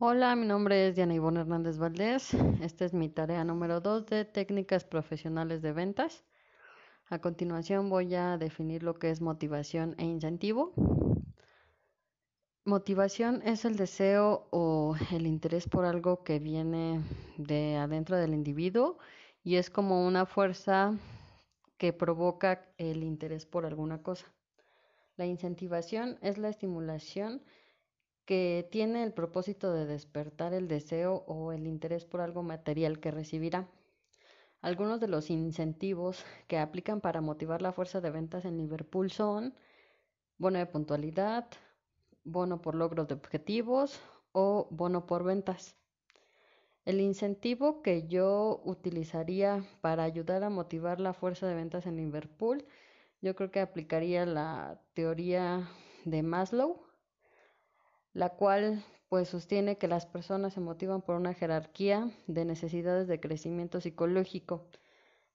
Hola, mi nombre es Diana Ivonne Hernández Valdés. Esta es mi tarea número 2 de técnicas profesionales de ventas. A continuación voy a definir lo que es motivación e incentivo. Motivación es el deseo o el interés por algo que viene de adentro del individuo y es como una fuerza que provoca el interés por alguna cosa. La incentivación es la estimulación que tiene el propósito de despertar el deseo o el interés por algo material que recibirá. Algunos de los incentivos que aplican para motivar la fuerza de ventas en Liverpool son bono de puntualidad, bono por logros de objetivos o bono por ventas. El incentivo que yo utilizaría para ayudar a motivar la fuerza de ventas en Liverpool, yo creo que aplicaría la teoría de Maslow la cual pues sostiene que las personas se motivan por una jerarquía de necesidades de crecimiento psicológico.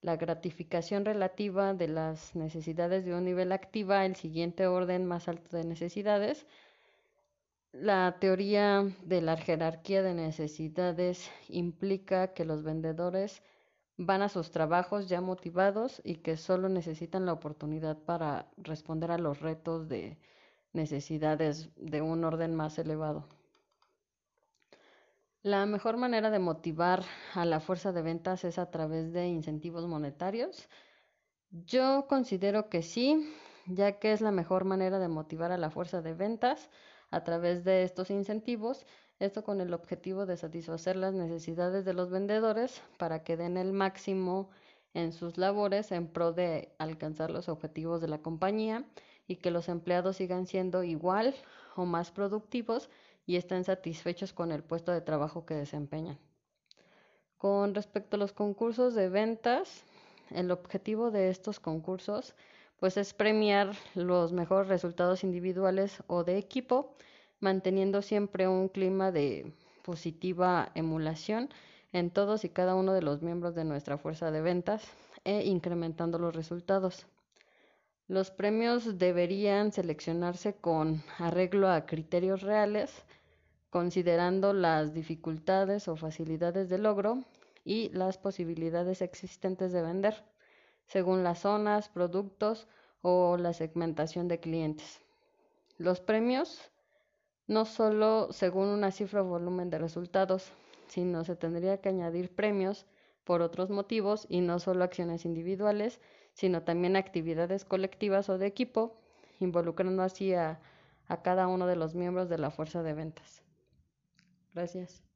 La gratificación relativa de las necesidades de un nivel activa el siguiente orden más alto de necesidades. La teoría de la jerarquía de necesidades implica que los vendedores van a sus trabajos ya motivados y que solo necesitan la oportunidad para responder a los retos de necesidades de un orden más elevado. La mejor manera de motivar a la fuerza de ventas es a través de incentivos monetarios. Yo considero que sí, ya que es la mejor manera de motivar a la fuerza de ventas a través de estos incentivos, esto con el objetivo de satisfacer las necesidades de los vendedores para que den el máximo en sus labores en pro de alcanzar los objetivos de la compañía y que los empleados sigan siendo igual o más productivos y estén satisfechos con el puesto de trabajo que desempeñan. Con respecto a los concursos de ventas, el objetivo de estos concursos pues es premiar los mejores resultados individuales o de equipo, manteniendo siempre un clima de positiva emulación en todos y cada uno de los miembros de nuestra fuerza de ventas e incrementando los resultados. Los premios deberían seleccionarse con arreglo a criterios reales, considerando las dificultades o facilidades de logro y las posibilidades existentes de vender, según las zonas, productos o la segmentación de clientes. Los premios no solo según una cifra o volumen de resultados, sino se tendría que añadir premios por otros motivos y no solo acciones individuales, sino también actividades colectivas o de equipo, involucrando así a, a cada uno de los miembros de la fuerza de ventas. Gracias.